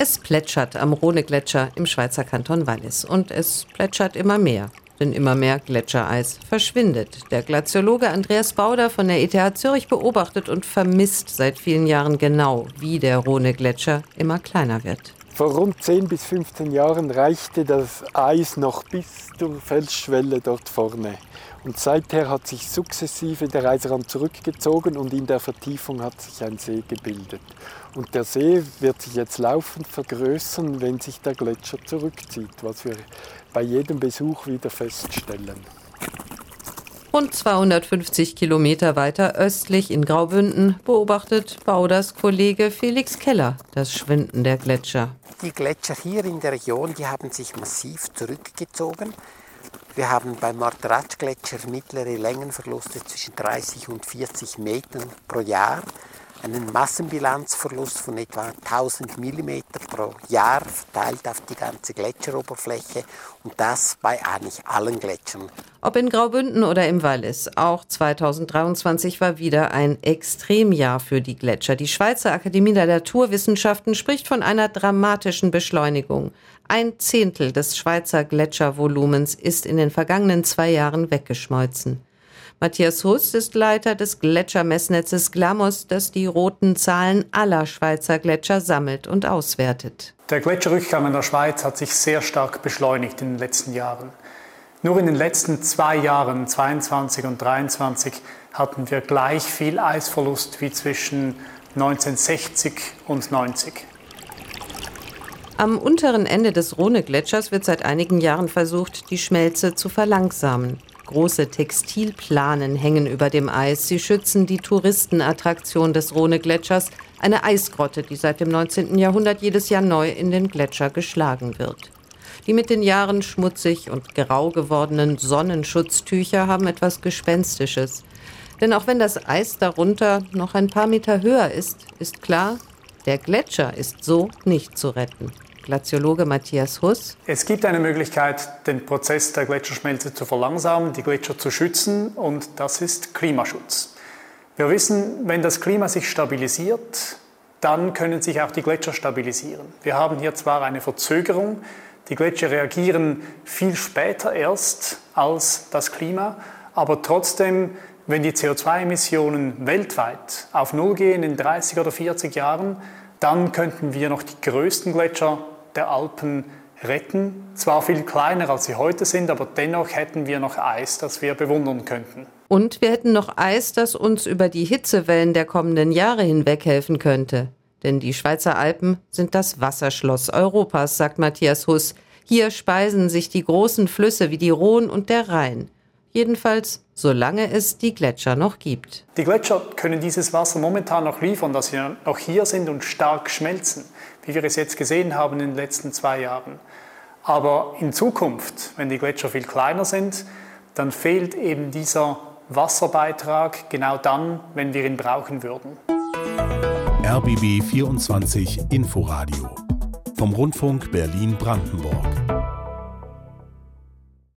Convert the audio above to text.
Es plätschert am Rhone-Gletscher im Schweizer Kanton Wallis und es plätschert immer mehr. Denn immer mehr Gletschereis verschwindet. Der Glaziologe Andreas Bauder von der ETH Zürich beobachtet und vermisst seit vielen Jahren genau, wie der Rhone-Gletscher immer kleiner wird. Vor rund 10 bis 15 Jahren reichte das Eis noch bis zur Felsschwelle dort vorne. Und seither hat sich sukzessive der Eisrand zurückgezogen und in der Vertiefung hat sich ein See gebildet. Und der See wird sich jetzt laufend vergrößern, wenn sich der Gletscher zurückzieht, was wir bei jedem Besuch wieder feststellen. Rund 250 Kilometer weiter östlich in Graubünden beobachtet Bauders Kollege Felix Keller das Schwinden der Gletscher. Die Gletscher hier in der Region, die haben sich massiv zurückgezogen. Wir haben beim Marteratsch-Gletscher mittlere Längenverluste zwischen 30 und 40 Metern pro Jahr einen Massenbilanzverlust von etwa 1000 mm pro Jahr verteilt auf die ganze Gletscheroberfläche und das bei eigentlich allen Gletschern. Ob in Graubünden oder im Wallis, auch 2023 war wieder ein Extremjahr für die Gletscher. Die Schweizer Akademie der Naturwissenschaften spricht von einer dramatischen Beschleunigung. Ein Zehntel des Schweizer Gletschervolumens ist in den vergangenen zwei Jahren weggeschmolzen. Matthias Huss ist Leiter des Gletschermessnetzes Glamos, das die roten Zahlen aller Schweizer Gletscher sammelt und auswertet. Der Gletscherrückgang in der Schweiz hat sich sehr stark beschleunigt in den letzten Jahren. Nur in den letzten zwei Jahren, 22 und 23, hatten wir gleich viel Eisverlust wie zwischen 1960 und 90. Am unteren Ende des Rhone-Gletschers wird seit einigen Jahren versucht, die Schmelze zu verlangsamen. Große Textilplanen hängen über dem Eis. Sie schützen die Touristenattraktion des Rhone-Gletschers, eine Eisgrotte, die seit dem 19. Jahrhundert jedes Jahr neu in den Gletscher geschlagen wird. Die mit den Jahren schmutzig und grau gewordenen Sonnenschutztücher haben etwas Gespenstisches. Denn auch wenn das Eis darunter noch ein paar Meter höher ist, ist klar, der Gletscher ist so nicht zu retten. Glaziologe Matthias Huss. Es gibt eine Möglichkeit, den Prozess der Gletscherschmelze zu verlangsamen, die Gletscher zu schützen und das ist Klimaschutz. Wir wissen, wenn das Klima sich stabilisiert, dann können sich auch die Gletscher stabilisieren. Wir haben hier zwar eine Verzögerung, die Gletscher reagieren viel später erst als das Klima, aber trotzdem, wenn die CO2-Emissionen weltweit auf Null gehen in 30 oder 40 Jahren, dann könnten wir noch die größten Gletscher der Alpen retten. Zwar viel kleiner, als sie heute sind, aber dennoch hätten wir noch Eis, das wir bewundern könnten. Und wir hätten noch Eis, das uns über die Hitzewellen der kommenden Jahre hinweg helfen könnte. Denn die Schweizer Alpen sind das Wasserschloss Europas, sagt Matthias Huss. Hier speisen sich die großen Flüsse wie die Rhone und der Rhein. Jedenfalls, solange es die Gletscher noch gibt. Die Gletscher können dieses Wasser momentan noch liefern, dass sie noch hier sind und stark schmelzen wie wir es jetzt gesehen haben in den letzten zwei Jahren. Aber in Zukunft, wenn die Gletscher viel kleiner sind, dann fehlt eben dieser Wasserbeitrag genau dann, wenn wir ihn brauchen würden. RBB 24 Inforadio vom Rundfunk Berlin-Brandenburg.